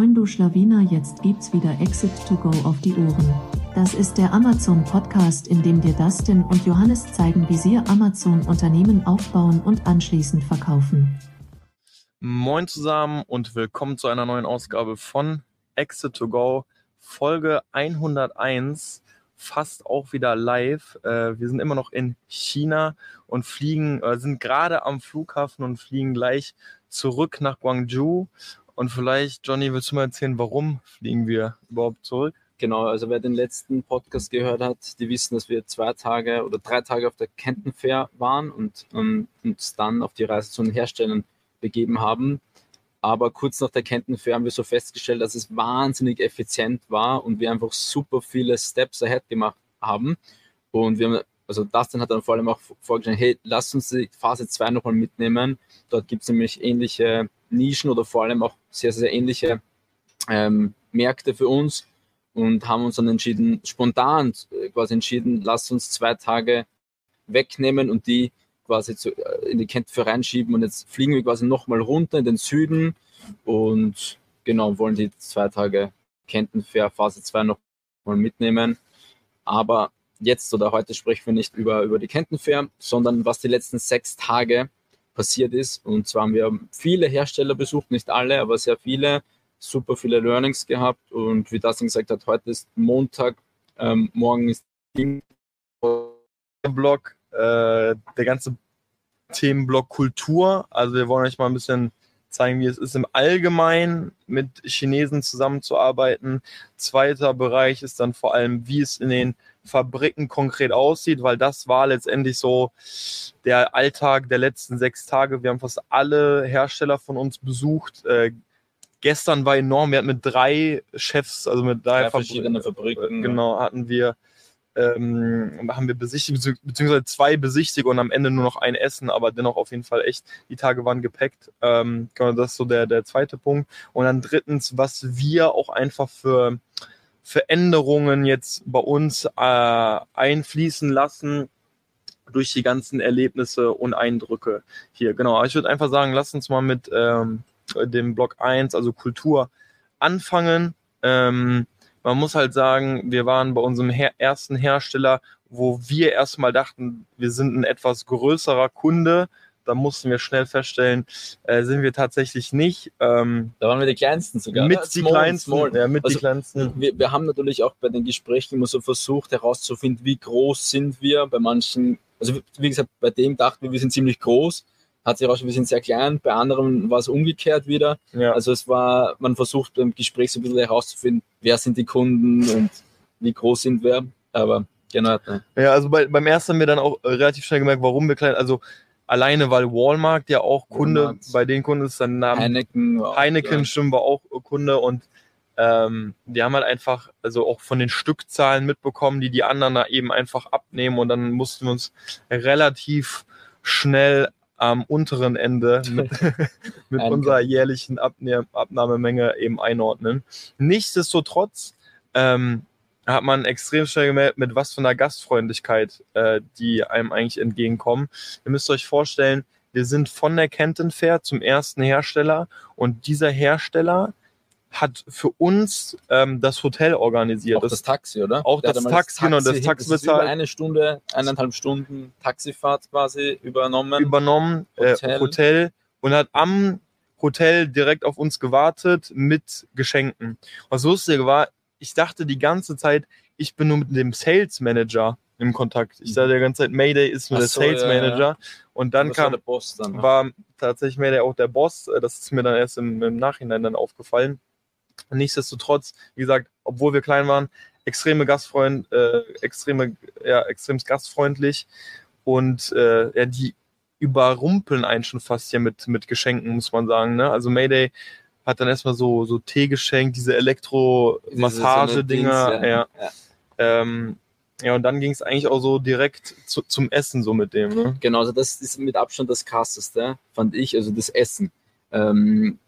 Moin du Schlawiner, jetzt gibt's wieder Exit to Go auf die Ohren. Das ist der Amazon Podcast, in dem dir Dustin und Johannes zeigen, wie sie Amazon Unternehmen aufbauen und anschließend verkaufen. Moin zusammen und willkommen zu einer neuen Ausgabe von Exit to Go, Folge 101, fast auch wieder live. Äh, wir sind immer noch in China und fliegen, äh, sind gerade am Flughafen und fliegen gleich zurück nach Guangzhou. Und vielleicht, Johnny, willst du mal erzählen, warum fliegen wir überhaupt zurück? Genau, also wer den letzten Podcast gehört hat, die wissen, dass wir zwei Tage oder drei Tage auf der Canton Fair waren und ähm, uns dann auf die Reise zu den Herstellern begeben haben. Aber kurz nach der Canton Fair haben wir so festgestellt, dass es wahnsinnig effizient war und wir einfach super viele Steps ahead gemacht haben. Und wir haben, also Dustin hat dann vor allem auch vorgeschlagen, hey, lass uns die Phase 2 nochmal mitnehmen. Dort gibt es nämlich ähnliche Nischen oder vor allem auch sehr, sehr ähnliche ähm, Märkte für uns und haben uns dann entschieden, spontan äh, quasi entschieden, lass uns zwei Tage wegnehmen und die quasi zu, äh, in die Kente reinschieben und jetzt fliegen wir quasi nochmal runter in den Süden und genau wollen die zwei Tage Kentenfair Phase 2 nochmal mitnehmen. Aber jetzt oder heute sprechen wir nicht über, über die Kentenfair, sondern was die letzten sechs Tage passiert ist. Und zwar haben wir viele Hersteller besucht, nicht alle, aber sehr viele, super viele Learnings gehabt. Und wie das gesagt hat, heute ist Montag, ähm, morgen ist Blog, äh, der ganze Themenblock Kultur. Also wir wollen euch mal ein bisschen zeigen, wie es ist im Allgemeinen mit Chinesen zusammenzuarbeiten. Zweiter Bereich ist dann vor allem, wie es in den Fabriken konkret aussieht, weil das war letztendlich so der Alltag der letzten sechs Tage. Wir haben fast alle Hersteller von uns besucht. Äh, gestern war enorm. Wir hatten mit drei Chefs, also mit drei, drei verschiedene Fabriken. Genau, hatten wir ähm, haben wir besichtigt, beziehungsweise zwei besichtigt und am Ende nur noch ein Essen, aber dennoch auf jeden Fall echt, die Tage waren gepackt. Ähm, genau, das ist so der, der zweite Punkt. Und dann drittens, was wir auch einfach für Veränderungen jetzt bei uns äh, einfließen lassen durch die ganzen Erlebnisse und Eindrücke hier. Genau, ich würde einfach sagen, lass uns mal mit ähm, dem Block 1, also Kultur, anfangen. Ähm, man muss halt sagen, wir waren bei unserem her ersten Hersteller, wo wir erstmal dachten, wir sind ein etwas größerer Kunde. Da mussten wir schnell feststellen, äh, sind wir tatsächlich nicht. Ähm, da waren wir die Kleinsten sogar. Mit die small, Kleinsten. Small. Ja, mit also, die Kleinsten. Wir, wir haben natürlich auch bei den Gesprächen immer so versucht herauszufinden, wie groß sind wir. Bei manchen, also wie gesagt, bei dem dachten wir, wir sind ziemlich groß hat sich herausgestellt, wir sind sehr klein, bei anderen war es umgekehrt wieder. Ja. Also es war, man versucht beim Gespräch so ein bisschen herauszufinden, wer sind die Kunden und wie groß sind wir, aber genau. Ja, also bei, beim ersten haben wir dann auch relativ schnell gemerkt, warum wir klein, also alleine, weil Walmart ja auch Kunde, Walmart. bei den Kunden ist dann Namen Heineken, Heineken ja. stimmt war auch Kunde und ähm, die haben halt einfach, also auch von den Stückzahlen mitbekommen, die die anderen da eben einfach abnehmen und dann mussten wir uns relativ schnell am unteren Ende mit, mit unserer jährlichen Abne Abnahmemenge eben einordnen. Nichtsdestotrotz ähm, hat man extrem schnell gemerkt, mit was für einer Gastfreundlichkeit äh, die einem eigentlich entgegenkommen. Ihr müsst euch vorstellen, wir sind von der Kenton Fair zum ersten Hersteller und dieser Hersteller hat für uns ähm, das Hotel organisiert. Auch das, das Taxi, oder? Auch das Taxi, das Taxi, genau, das Taxi bezahlt. Über eine Stunde, eineinhalb Stunden Taxifahrt quasi übernommen. Übernommen, äh, Hotel. Äh, Hotel und hat am Hotel direkt auf uns gewartet mit Geschenken. Was lustig war, ich dachte die ganze Zeit, ich bin nur mit dem Sales Manager im Kontakt. Ich dachte die ganze Zeit, Mayday ist nur Ach der so, Sales Manager. Ja, ja. Und dann kam, war, dann, ne? war tatsächlich Mayday auch der Boss. Das ist mir dann erst im, im Nachhinein dann aufgefallen. Nichtsdestotrotz, wie gesagt, obwohl wir klein waren, extreme Gastfreund, äh, extreme, ja, extrem gastfreundlich und äh, ja, die überrumpeln einen schon fast hier mit, mit Geschenken, muss man sagen. Ne? Also Mayday hat dann erstmal so, so Tee geschenkt, diese Elektro-Massage-Dinger. Ja. Ja. Ähm, ja, und dann ging es eigentlich auch so direkt zu, zum Essen so mit dem. Ne? Genau, also das ist mit Abstand das krasseste, fand ich, also das Essen. Ähm,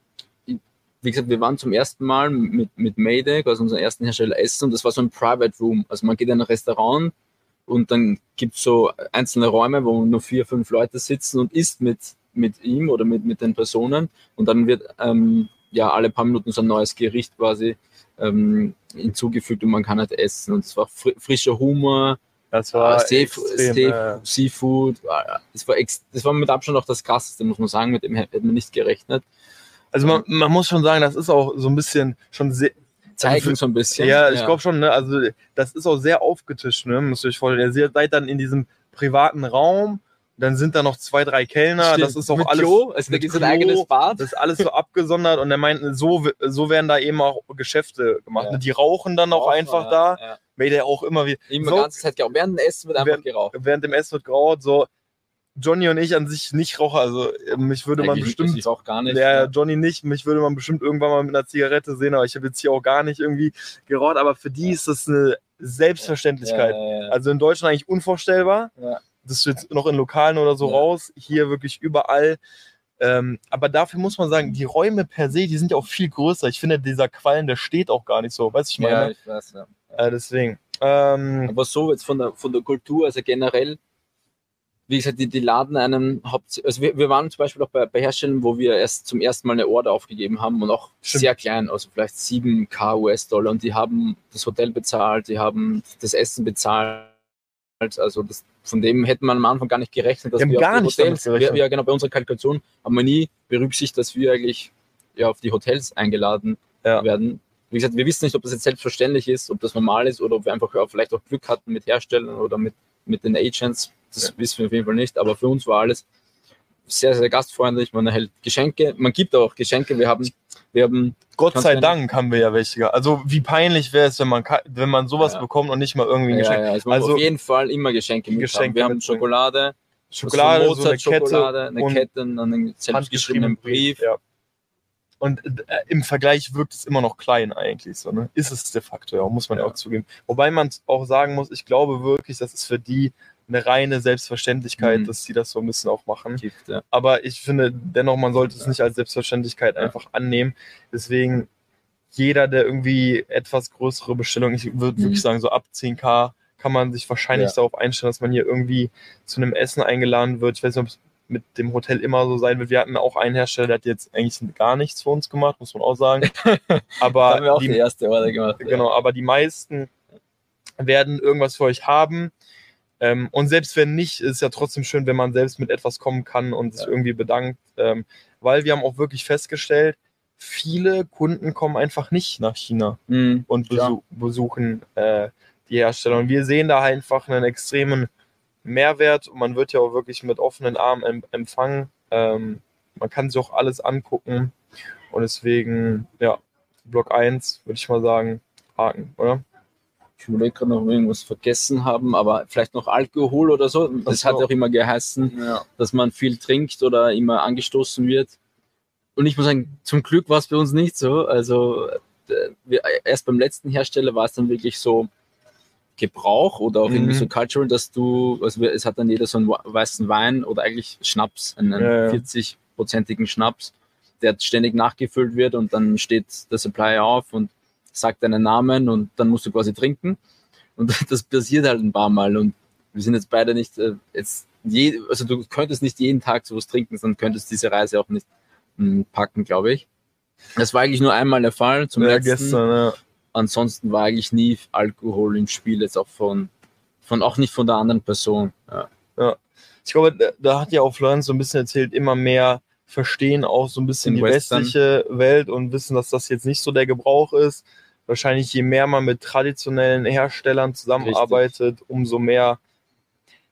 wie gesagt, wir waren zum ersten Mal mit, mit Mayday, also unserem ersten Hersteller Essen, und das war so ein Private Room. Also man geht in ein Restaurant und dann gibt es so einzelne Räume, wo nur vier, fünf Leute sitzen und isst mit, mit ihm oder mit, mit den Personen. Und dann wird ähm, ja alle paar Minuten so ein neues Gericht quasi ähm, hinzugefügt und man kann halt essen. Und es war fr frischer Humor, Das war äh, Sea- extrem, Sea- Seafood. Das war, das war mit Abstand auch das krasseste, muss man sagen. Mit dem hätte man nicht gerechnet. also man, man muss schon sagen, das ist auch so ein bisschen schon sehr, Zeigen für- so ein bisschen. Ja, ich glaube schon, ne? Also das ist auch sehr aufgetischt, ne? Müsst ihr euch vorstellen. Ihr seid dann in diesem privaten Raum, dann sind da noch zwei, drei Kellner, Stimmt. das ist auch mit alles. Klo, also mit gibt es ein Klo, eigenes Bad. Das ist alles so abgesondert und er meint, so, so werden da eben auch Geschäfte gemacht. Ja. ne? Die rauchen dann auch Auch, einfach ja, da, Ja. weil der auch immer wie Immer So- ganze Zeit geraucht. Während dem Essen wird einfach geraucht. während dem Essen wird geraucht, so Johnny und ich an sich nicht rauchen, also mich würde man Eigentlich bestimmt Ich auch gar nicht. Der ja. Johnny nicht, mich würde man bestimmt irgendwann mal mit einer Zigarette sehen, aber ich habe jetzt hier auch gar nicht irgendwie geraucht, aber für die ist das eine Selbstverständlichkeit. Ja, ja, ja. Also in Deutschland eigentlich unvorstellbar. Ja. Das ist jetzt noch in Lokalen oder so Ja. raus, hier wirklich überall. Ähm, aber dafür muss man sagen, die Räume per se, die sind ja auch viel größer. Ich finde, dieser Quallen, der steht auch gar nicht so. Weißt du, ich ja, meine? ich weiß, ja. Äh, deswegen. Ähm, Aber so jetzt von der, von der Kultur, also generell, wie gesagt, die, die laden einen Haupt also wir, wir waren zum Beispiel auch bei, bei Herstellern, wo wir erst zum ersten Mal eine Order aufgegeben haben und auch Stimmt. sehr klein, also vielleicht 7k US-Dollar und die haben das Hotel bezahlt, die haben das Essen bezahlt. Also das, von dem hätte man am Anfang gar nicht gerechnet, dass haben wir gar auf die nicht Hotels, gerechnet. wir, ja genau, bei unserer Kalkulation haben wir nie berücksichtigt, dass wir eigentlich ja, auf die Hotels eingeladen Ja. werden. Wie gesagt, wir wissen nicht, ob das jetzt selbstverständlich ist, ob das normal ist oder ob wir einfach auch vielleicht auch Glück hatten mit Herstellern oder mit, mit den Agents. Das wissen wir auf jeden Fall nicht. Aber für uns war alles sehr, sehr gastfreundlich. Man erhält Geschenke. Man gibt auch Geschenke. Wir haben, wir haben Gott Kannst sei Dank haben wir ja welche. Also wie peinlich wäre es, wenn man, wenn man sowas Ja. bekommt und nicht mal irgendwie ein ja, Geschenk. ja, also, Also- auf jeden Fall immer Geschenke mit Geschenke haben. Wir haben. Schokolade, Schokolade, also so eine Kette Schokolade, eine und Kette, und einen selbstgeschriebenen Brief. Ja. Und äh, im Vergleich wirkt es immer noch klein eigentlich so, ne? Ist es de facto, ja, muss man Ja. auch zugeben. Wobei man auch sagen muss, ich glaube wirklich, das ist für die eine reine Selbstverständlichkeit, Mhm. dass sie das so ein bisschen auch machen. Ja. Aber ich finde dennoch, man sollte es nicht als Selbstverständlichkeit Ja. einfach annehmen. Deswegen jeder, der irgendwie etwas größere Bestellungen, ich würde Mhm. wirklich sagen, so ab 10k kann man sich wahrscheinlich Ja. darauf einstellen, dass man hier irgendwie zu einem Essen eingeladen wird. Ich weiß nicht, ob es mit dem Hotel immer so sein wird. Wir hatten auch einen Hersteller, der hat jetzt eigentlich gar nichts für uns gemacht, muss man auch sagen. Aber haben wir auch die, die, erste Order gemacht. genau, aber die meisten werden irgendwas für euch haben. Ähm, und selbst wenn nicht, ist ja trotzdem schön, wenn man selbst mit etwas kommen kann und sich Ja. irgendwie bedankt. Ähm, weil wir haben auch wirklich festgestellt, viele Kunden kommen einfach nicht nach China. Mhm. und Klar. besu besuchen äh, die Hersteller. Und wir sehen da einfach einen extremen Mehrwert und man wird ja auch wirklich mit offenen Armen em empfangen. Ähm, man kann sich auch alles angucken und deswegen, ja, Block 1 würde ich mal sagen, Haken, oder? Ich überlege gerade noch, irgendwas vergessen haben, aber vielleicht noch Alkohol oder so. Das so. hat auch immer geheißen, Ja. dass man viel trinkt oder immer angestoßen wird. Und ich muss sagen, zum Glück war es bei uns nicht so. Also äh, wir, erst beim letzten Hersteller war es dann wirklich so Gebrauch oder auch Mhm. irgendwie so cultural, dass du, also wir, es hat dann jeder so einen weißen Wein oder eigentlich Schnaps, einen Ja, ja. 40-prozentigen Schnaps, der ständig nachgefüllt wird und dann steht der Supplier auf und sagt deinen Namen und dann musst du quasi trinken. Und das passiert halt ein paar Mal und wir sind jetzt beide nicht äh, jetzt je, also du könntest nicht jeden Tag sowas trinken, sondern könntest diese Reise auch nicht mh, packen, glaube ich. Das war eigentlich nur einmal der Fall zum Ja, letzten. gestern, ja. Ansonsten war eigentlich nie Alkohol im Spiel, jetzt auch von, von auch nicht von der anderen Person. Ja. Ich glaube, da, da hat ja auch Florence so ein bisschen erzählt, immer mehr verstehen auch so ein bisschen Den die Western. westliche Welt und wissen, dass das jetzt nicht so der Gebrauch ist. Wahrscheinlich je mehr man mit traditionellen Herstellern zusammenarbeitet, umso mehr.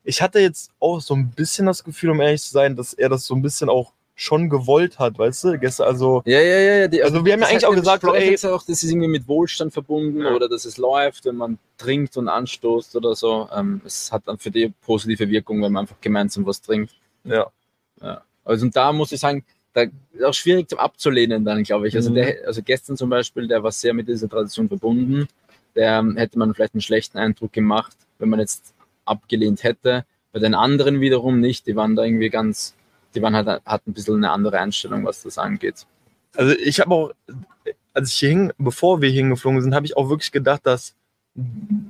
Ich hatte jetzt auch so ein bisschen das Gefühl, um ehrlich zu sein, dass er das so ein bisschen auch schon gewollt hat, weißt du? Gestern, also, Ja, ja, ja. ja die, Also wir haben ja eigentlich auch gesagt, Florian ey- auch, das ist irgendwie mit Wohlstand verbunden Ja. oder dass es läuft, wenn man trinkt und anstoßt oder so. Ähm, es hat dann für die positive Wirkung, wenn man einfach gemeinsam was trinkt. ja. Also und da muss ich sagen, da ist auch schwierig zum abzulehnen dann, glaube ich. Also, Mhm. der, also gestern zum Beispiel, der war sehr mit dieser Tradition verbunden. Der ähm, hätte man vielleicht einen schlechten Eindruck gemacht, wenn man jetzt abgelehnt hätte. Bei den anderen wiederum nicht. Die waren da irgendwie ganz, die waren halt, hatten ein bisschen eine andere Einstellung, was das angeht. Also ich habe auch, als ich hier hing, bevor wir hingeflogen sind, habe ich auch wirklich gedacht, dass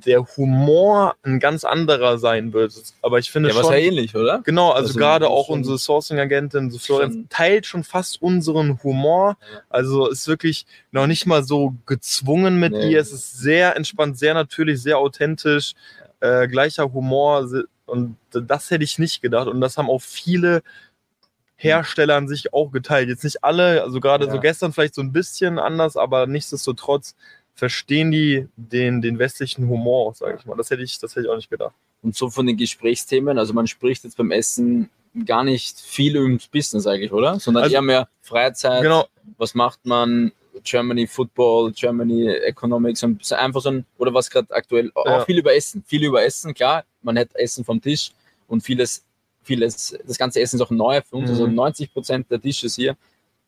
der Humor ein ganz anderer sein wird. Aber ich finde Ja, was schon. ja ähnlich, oder? Genau, also, Also, gerade auch unsere Sourcing-Agentin, so Florenz, teilt schon fast unseren Humor. Ja. Also ist wirklich noch nicht mal so gezwungen mit Nee. ihr. Es ist sehr entspannt, sehr natürlich, sehr authentisch, äh, gleicher Humor. Und das hätte ich nicht gedacht. Und das haben auch viele Hersteller an sich auch geteilt. Jetzt nicht alle, also gerade Ja. so gestern vielleicht so ein bisschen anders, aber nichtsdestotrotz verstehen die den, den westlichen Humor sage ich mal. Das hätte ich, das hätte ich auch nicht gedacht. Und so von den Gesprächsthemen, also man spricht jetzt beim Essen gar nicht viel ums Business eigentlich, oder? Sondern Also- eher mehr Freizeit, Genau, was macht man, Germany Football, Germany Economics und so einfach so ein, oder was gerade aktuell, auch Ja. viel über Essen, viel über Essen, klar, man hat Essen vom Tisch und vieles, vieles, das ganze Essen ist auch neu für uns, Mhm. also 90 Prozent der Dishes hier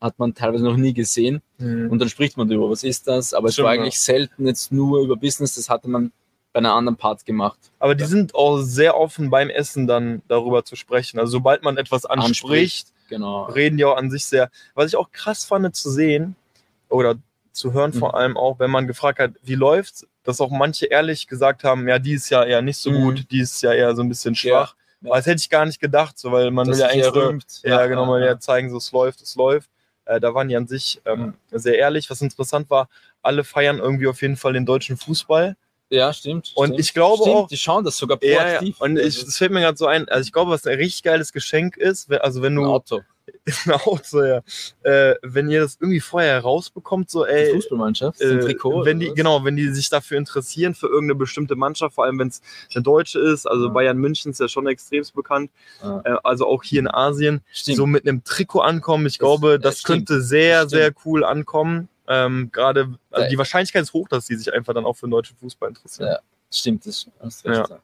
hat man teilweise noch nie gesehen und dann spricht man darüber, was ist das, aber es Stimmt, war ja. eigentlich selten jetzt nur über Business, das hatte man bei einer anderen Part gemacht. Aber die sind auch sehr offen beim Essen dann darüber zu sprechen. Also sobald man etwas anspricht, Anspricht. Genau. reden die auch an sich sehr. Was ich auch krass fand zu sehen oder zu hören vor Mhm. allem auch, wenn man gefragt hat, wie läuft's, dass auch manche ehrlich gesagt haben, ja, die ist ja eher nicht so Mhm. gut, die ist ja eher so ein bisschen Ja. schwach. Ja. Das hätte ich gar nicht gedacht, so, weil man Das will ja eigentlich rühmt. ja, genau, man will ja zeigen, so es läuft, es läuft. Äh, da waren die an sich ähm, sehr ehrlich. Was interessant war, alle feiern irgendwie auf jeden Fall den deutschen Fußball. Ja, stimmt. Und stimmt. ich glaube stimmt, auch- Die schauen das sogar Ja, ja. proaktiv. Und ich, das fällt mir gerade so ein. Also ich glaube, was ein richtig geiles Geschenk ist, also wenn ein du Auto. ein Auto, ja, äh, wenn ihr das irgendwie vorher rausbekommt, so Die ey, Fußballmannschaft, so ein äh, Trikot. wenn die was? genau, wenn die sich dafür interessieren für irgendeine bestimmte Mannschaft, vor allem wenn es eine deutsche ist, also Ja. Bayern München ist ja schon extremst bekannt, Ja. äh, also auch hier in Asien, Stimmt. so mit einem Trikot ankommen, ich Das- glaube, ja, das stimmt. könnte sehr, sehr cool ankommen. Ähm, Gerade also die Wahrscheinlichkeit ist hoch, dass die sich einfach dann auch für den deutschen Fußball interessieren. Ja. Stimmt, das hast recht. Ja. Ja.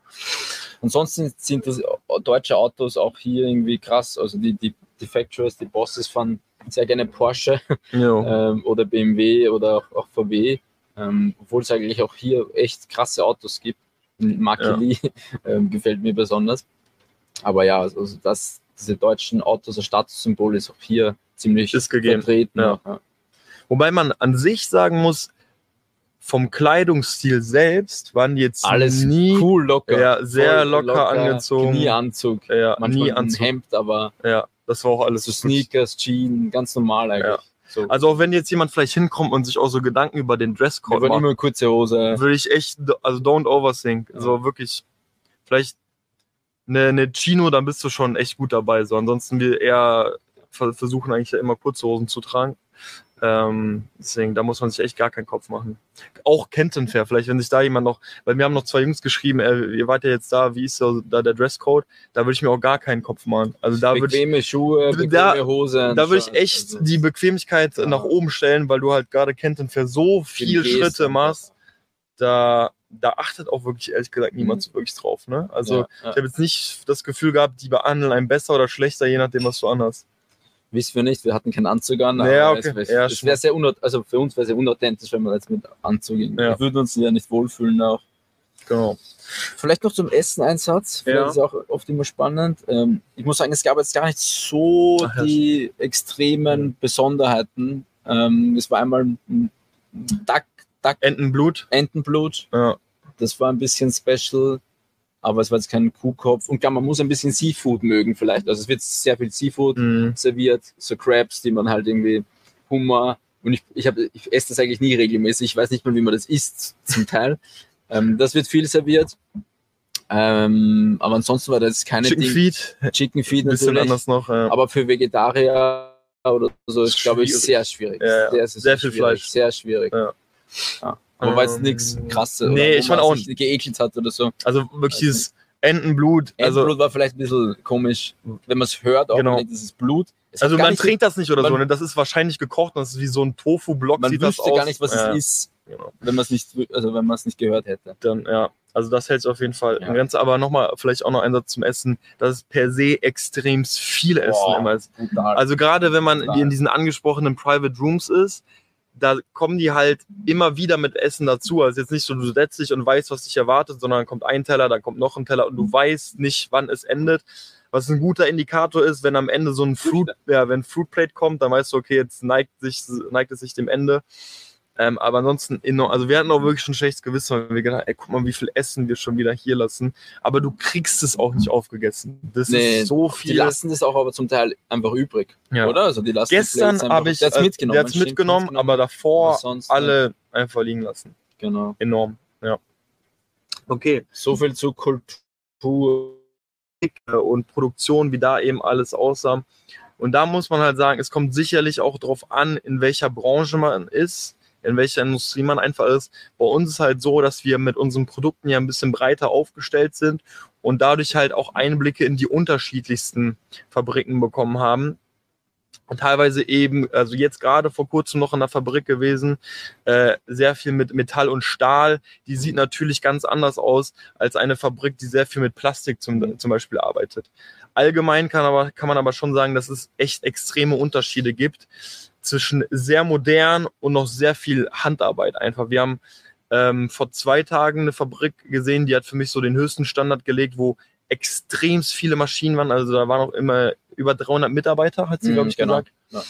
Ansonsten sind das deutsche Autos auch hier irgendwie krass. Also die, die, die Factories, die Bosses fahren sehr gerne Porsche ähm, oder BMW oder auch, auch VW. Ähm, obwohl es eigentlich auch hier echt krasse Autos gibt. Marke. Lee ähm, gefällt mir besonders. Aber ja, also also das, diese deutschen Autos, das Statussymbol ist auch hier ziemlich Ist gegeben, vertreten. ja. Ja. Wobei man an sich sagen muss, vom Kleidungsstil selbst waren die jetzt Alles nie cool, locker. Ja, sehr Voll locker angezogen. Nie Anzug. ja, Manchmal nie ein Anzug. Hemd, aber Ja, das war auch alles so Sneakers, Jeans, ganz normal eigentlich. Ja. So. Also auch wenn jetzt jemand vielleicht hinkommt und sich auch so Gedanken über den Dresscode wollen macht, immer kurze Hose. würde ich echt, also don't overthink. Ja. So wirklich, vielleicht eine, eine Chino, dann bist du schon echt gut dabei. So ansonsten wir eher ver- versuchen eigentlich immer kurze Hosen zu tragen. Ähm, deswegen, da muss man sich echt gar keinen Kopf machen. Auch Kenton Fair, vielleicht, wenn sich da jemand noch, weil wir haben noch zwei Jungs geschrieben, äh, ihr wart ja jetzt da, wie ist so da der Dresscode? Da würde ich mir auch gar keinen Kopf machen. Also da würde ich, bequeme Schuhe, bequeme Da- Hose. da würde ich echt Also, die Bequemlichkeit Ja. nach oben stellen, weil du halt gerade Kenton Fair so viel Gehst Schritte machst. Da, da achtet auch wirklich ehrlich gesagt niemand Mhm. so wirklich drauf. Ne? Also ja, ja. ich habe jetzt nicht das Gefühl gehabt, die behandeln einen besser oder schlechter, je nachdem, was du anhast. Wissen wir nicht, wir hatten keinen Anzug an. Ja, okay. Es, es, Ja, es wäre sehr also für uns wäre es sehr unauthentisch, wenn wir jetzt mit Anzug gehen. Ja. Wir würden uns ja nicht wohlfühlen auch. Genau. Vielleicht noch zum Essen-Einsatz. Vielleicht Ja. ist auch oft immer spannend. Ähm, ich muss sagen, es gab jetzt gar nicht so Ach die extremen Besonderheiten. Ähm, es war einmal ein Duck, Duck Entenblut. Entenblut. Ja. Das war ein bisschen special, aber es war jetzt kein Kuhkopf. Und klar, man muss ein bisschen Seafood mögen vielleicht. Also es wird sehr viel Seafood Mhm. serviert, so Crabs, die man halt irgendwie Hummer. Und ich, ich, hab, ich esse das eigentlich nie regelmäßig. Ich weiß nicht mal, wie man das isst, zum Teil. ähm, das wird viel serviert. Ähm, aber ansonsten war das keine Chicken Ding- Feet. Chicken Feed Ein bisschen natürlich. anders noch. Ja. Aber für Vegetarier oder so ist, glaube ich, sehr schwierig. Ja, ja. Sehr, Sehr viel schwierig. Fleisch. Sehr schwierig. Ja. Weil es Ähm, nichts krasses nee, ich fand auch- nicht geekelt hat oder so. Also wirklich dieses Entenblut. Also, Endblut war vielleicht ein bisschen komisch, wenn man es hört, auch Genau. wenn dieses Blut. Es also man trinkt das nicht oder so, man- ne? Das ist wahrscheinlich gekocht und das ist wie so ein Tofu-Block. man sieht das wüsste aus. gar nicht, was ja, es ist, Genau. wenn man es nicht, also wenn man es nicht gehört hätte. Dann, ja, also das hält sich auf jeden Fall Ja. in Grenze. Aber nochmal, vielleicht auch noch ein Satz zum Essen. Das ist per se extrem viel Essen Boah, immer. ist. Brutal. Also gerade wenn man in diesen angesprochenen Private Rooms ist, da kommen die halt immer wieder mit Essen dazu. Also jetzt nicht so, du setzt dich und weißt, was dich erwartet, sondern dann kommt ein Teller, dann kommt noch ein Teller und du weißt nicht, wann es endet. Was ein guter Indikator ist, wenn am Ende so ein Fruit, ja, wenn Fruit Plate kommt, dann weißt du, okay, jetzt neigt, sich, neigt es sich dem Ende. Ähm, aber ansonsten, enorm, also wir hatten auch wirklich schon ein schlechtes Gewissen, weil wir gedacht, ey, guck mal, wie viel Essen wir schon wieder hier lassen. Aber du kriegst es auch nicht aufgegessen. Das Nee, ist so Die viel. lassen das auch aber zum Teil einfach übrig, Ja. oder? Also die lassen die Gestern habe ich, der hat's äh, mitgenommen, der hat's stimmt, mitgenommen, mitgenommen. aber davor Aber sonst, äh, alle einfach liegen lassen. Genau. Enorm, ja. Okay. So viel zu Kultur. äh, und Produktion, wie da eben alles aussah. Und da muss man halt sagen, es kommt sicherlich auch darauf an, in welcher Branche man ist, in welcher Industrie man einfach ist. Bei uns ist halt so, dass wir mit unseren Produkten ja ein bisschen breiter aufgestellt sind und dadurch halt auch Einblicke in die unterschiedlichsten Fabriken bekommen haben. Und teilweise eben, also jetzt gerade vor kurzem noch in der Fabrik gewesen, äh, sehr viel mit Metall und Stahl. Die sieht natürlich ganz anders aus als eine Fabrik, die sehr viel mit Plastik zum, zum Beispiel arbeitet. Allgemein kann, aber, kann man aber schon sagen, dass es echt extreme Unterschiede gibt zwischen sehr modern und noch sehr viel Handarbeit einfach. Wir haben ähm, vor zwei Tagen eine Fabrik gesehen, die hat für mich so den höchsten Standard gelegt, wo extrem viele Maschinen waren. Also da waren auch immer über 300 Mitarbeiter, hat sie, Mhm, glaube ich, genau. gesagt.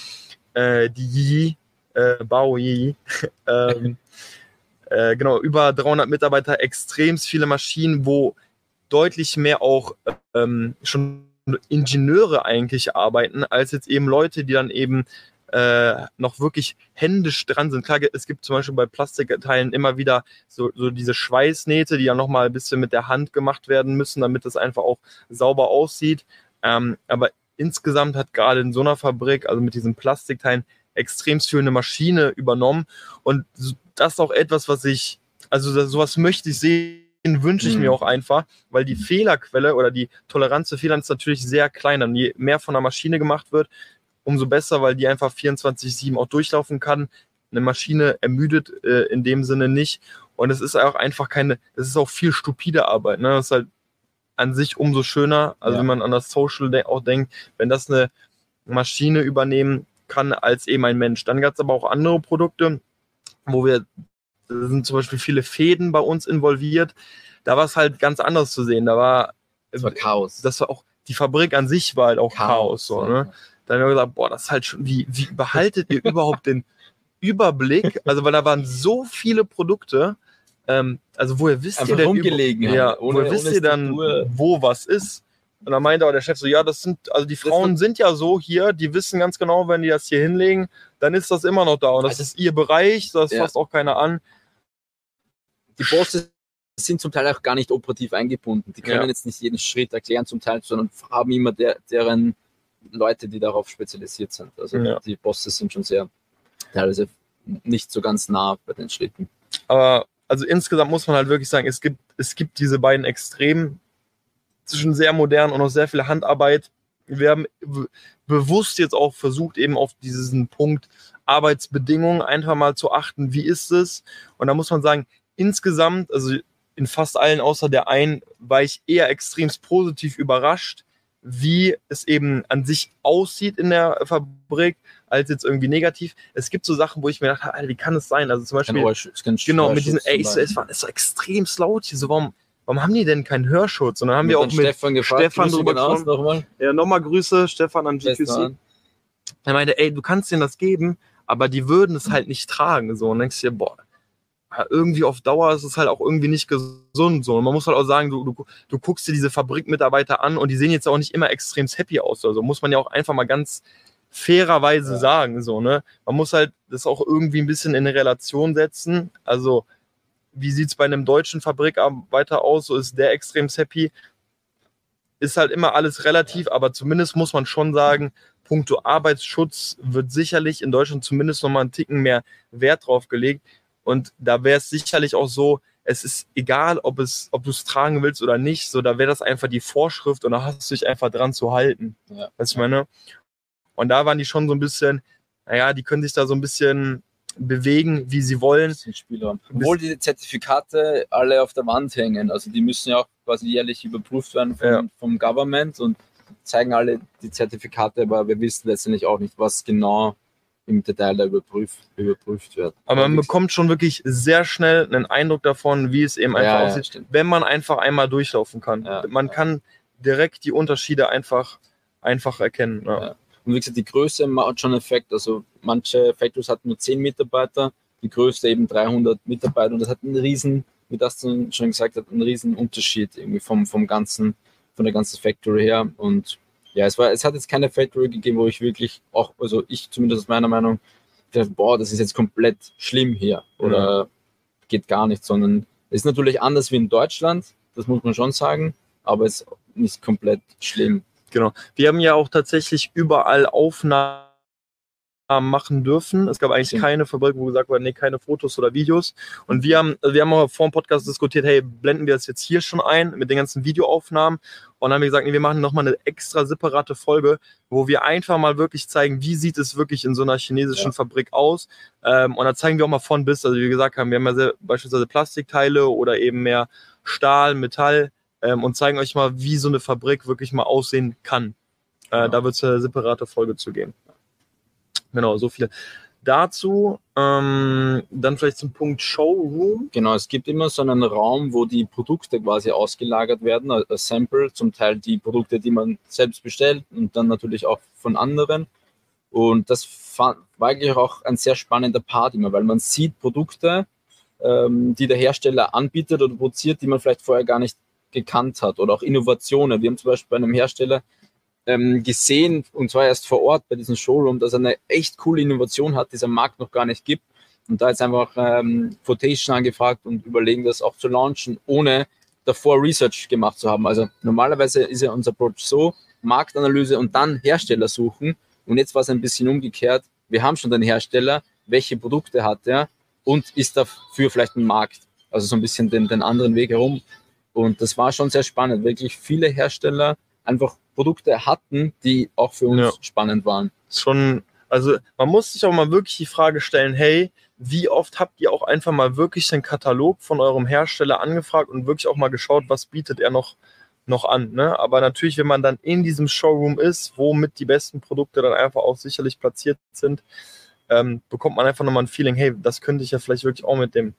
Äh, die Yi, äh, Bao Yi, ähm, äh, genau, über 300 Mitarbeiter, extrem viele Maschinen, wo deutlich mehr auch ähm, schon Ingenieure eigentlich arbeiten, als jetzt eben Leute, die dann eben äh, noch wirklich händisch dran sind. Klar, es gibt zum Beispiel bei Plastikteilen immer wieder so, so diese Schweißnähte, die ja nochmal ein bisschen mit der Hand gemacht werden müssen, damit es einfach auch sauber aussieht. Ähm, aber insgesamt hat gerade in so einer Fabrik, also mit diesen Plastikteilen, extrem viel eine Maschine übernommen. Und das ist auch etwas, was ich, also das- sowas möchte ich sehen, wünsche ich Mhm. mir auch einfach, weil die Fehlerquelle oder die Toleranz zu Fehlern ist natürlich sehr klein. Und je mehr von der Maschine gemacht wird, umso besser, weil die einfach 24-7 auch durchlaufen kann. Eine Maschine ermüdet äh, in dem Sinne nicht. Und es ist auch einfach keine, das ist auch viel stupide Arbeit. Ne? Das ist halt an sich umso schöner, also Ja. wenn man an das Social auch denkt, wenn das eine Maschine übernehmen kann als eben ein Mensch. Dann gab es aber auch andere Produkte, wo wir, da sind zum Beispiel viele Fäden bei uns involviert. Da war es halt ganz anders zu sehen. Da war, Das war Chaos. das war auch, die Fabrik an sich war halt auch Chaos. so, ne? Dann haben wir gesagt, boah, das ist halt schon, wie, wie behaltet ihr überhaupt den Überblick? Also, weil da waren so viele Produkte, ähm, also woher wisst Einfach ihr denn rumgelegen halt, ja, ohne- woher wisst ihr dann, wo was ist? Und dann meinte auch der Chef so, ja, das sind, also die Frauen sind ja so hier, die wissen ganz genau, wenn die das hier hinlegen, dann ist das immer noch da. Und das Also- ist ihr Bereich, das Ja. fasst auch keiner an. Die Bosse sind zum Teil auch gar nicht operativ eingebunden. Die können Ja. jetzt nicht jeden Schritt erklären zum Teil, sondern haben immer der, deren Leute, die darauf spezialisiert sind. Also Ja. die Bosse sind schon sehr teilweise nicht so ganz nah bei den Schritten. Aber also insgesamt muss man halt wirklich sagen, es gibt, es gibt diese beiden Extremen zwischen sehr modern und noch sehr viel Handarbeit. Wir haben be- bewusst jetzt auch versucht, eben auf diesen Punkt Arbeitsbedingungen einfach mal zu achten. Wie ist es? Und da muss man sagen, insgesamt, also in fast allen außer der einen, war ich eher extremst positiv überrascht, wie es eben an sich aussieht in der Fabrik, als jetzt irgendwie negativ. Es gibt so Sachen, wo ich mir dachte, Alter, wie kann es sein? Also zum Beispiel, Genau, mit diesen, ey, es, war, es war extrem laut hier. So, warum, warum haben die denn keinen Hörschutz? Und dann haben Mit wir auch dann mit Stefan gefragt, Stefan drüber gehen aus, gesprochen. nochmal. Ja, nochmal Grüße, Stefan an GQC. Er meinte, ey, du kannst denen das geben, aber die würden es halt nicht tragen. So, und denkst dir, boah, irgendwie auf Dauer ist es halt auch irgendwie nicht gesund. So. Und man muss halt auch sagen, du, du, du guckst dir diese Fabrikmitarbeiter an und die sehen jetzt auch nicht immer extrem happy aus. Also muss man ja auch einfach mal ganz fairerweise Ja. sagen. So, ne? Man muss halt das auch irgendwie ein bisschen in eine Relation setzen. Also, wie sieht es bei einem deutschen Fabrikarbeiter aus? So ist der extrem happy. Ist halt immer alles relativ, aber zumindest muss man schon sagen, puncto Arbeitsschutz wird sicherlich in Deutschland zumindest nochmal einen Ticken mehr Wert drauf gelegt. Und da wäre es sicherlich auch so, es ist egal, ob, es, ob du es tragen willst oder nicht, so da wäre das einfach die Vorschrift und da hast du dich einfach dran zu halten. Ja. Du, ich meine? Und da waren die schon so ein bisschen, naja, die können sich da so ein bisschen bewegen, wie sie wollen. Spielraum. Obwohl die Zertifikate alle auf der Wand hängen. Also die müssen ja auch quasi jährlich überprüft werden vom, Ja. vom Government und zeigen alle die Zertifikate, aber wir wissen letztendlich auch nicht, was genau im Detail da überprüft, überprüft wird. Aber man wie bekommt schon wirklich sehr schnell einen Eindruck davon, wie es eben einfach ja, ja, aussieht, stimmt. wenn man einfach einmal durchlaufen kann. Ja, man ja. kann direkt die Unterschiede einfach, einfach erkennen. Ja. Ja. Und wie gesagt, die Größe hat schon Effekt. Also manche Factories hatten nur zehn Mitarbeiter, die größte eben 300 Mitarbeiter und das hat einen riesen, wie das schon gesagt hat, einen riesen Unterschied irgendwie vom, vom ganzen, von der ganzen Factory her und ja, es war, es hat jetzt keine Factory gegeben, wo ich wirklich auch, also ich zumindest aus meiner Meinung, dachte, boah, das ist jetzt komplett schlimm hier oder mhm. geht gar nicht, sondern es ist natürlich anders wie in Deutschland, das muss man schon sagen, aber es ist nicht komplett schlimm. Genau. Wir haben ja auch tatsächlich überall Aufnahmen machen dürfen. Es gab eigentlich keine Fabrik, wo gesagt wurde, nee, keine Fotos oder Videos. Und wir haben, wir haben auch vor dem Podcast diskutiert, hey, blenden wir das jetzt hier schon ein mit den ganzen Videoaufnahmen? Und dann haben wir gesagt, nee, wir machen nochmal eine extra separate Folge, wo wir einfach mal wirklich zeigen, wie sieht es wirklich in so einer chinesischen ja. Fabrik aus. Ähm, und da zeigen wir auch mal von bis, also wie wir gesagt haben, wir haben ja sehr, beispielsweise Plastikteile oder eben mehr Stahl, Metall ähm, und zeigen euch mal, wie so eine Fabrik wirklich mal aussehen kann. Äh, ja. Da wird es eine separate Folge zu geben. Genau, so viel dazu. Ähm, dann vielleicht zum Punkt Showroom. Genau, es gibt immer so einen Raum, wo die Produkte quasi ausgelagert werden, als Sample, zum Teil die Produkte, die man selbst bestellt und dann natürlich auch von anderen. Und das war eigentlich auch ein sehr spannender Part immer, weil man sieht Produkte, ähm, die der Hersteller anbietet oder produziert, die man vielleicht vorher gar nicht gekannt hat oder auch Innovationen. Wir haben zum Beispiel bei einem Hersteller ähm, gesehen, und zwar erst vor Ort bei diesem Showroom, dass er eine echt coole Innovation hat, die es am Markt noch gar nicht gibt. Und da jetzt einfach ähm, Quotation angefragt und überlegen, das auch zu launchen, ohne davor Research gemacht zu haben. Also normalerweise ist ja unser Approach so, Marktanalyse und dann Hersteller suchen. Und jetzt war es ein bisschen umgekehrt. Wir haben schon den Hersteller, welche Produkte hat er und ist dafür vielleicht ein Markt. Also so ein bisschen den, den anderen Weg herum. Und das war schon sehr spannend. Wirklich viele Hersteller einfach Produkte hatten, die auch für uns ja. spannend waren. Schon, also man muss sich auch mal wirklich die Frage stellen, hey, wie oft habt ihr auch einfach mal wirklich den Katalog von eurem Hersteller angefragt und wirklich auch mal geschaut, was bietet er noch, noch an. Ne? Aber natürlich, wenn man dann in diesem Showroom ist, womit die besten Produkte dann einfach auch sicherlich platziert sind, ähm, bekommt man einfach nochmal ein Feeling, hey, das könnte ich ja vielleicht wirklich auch mit dem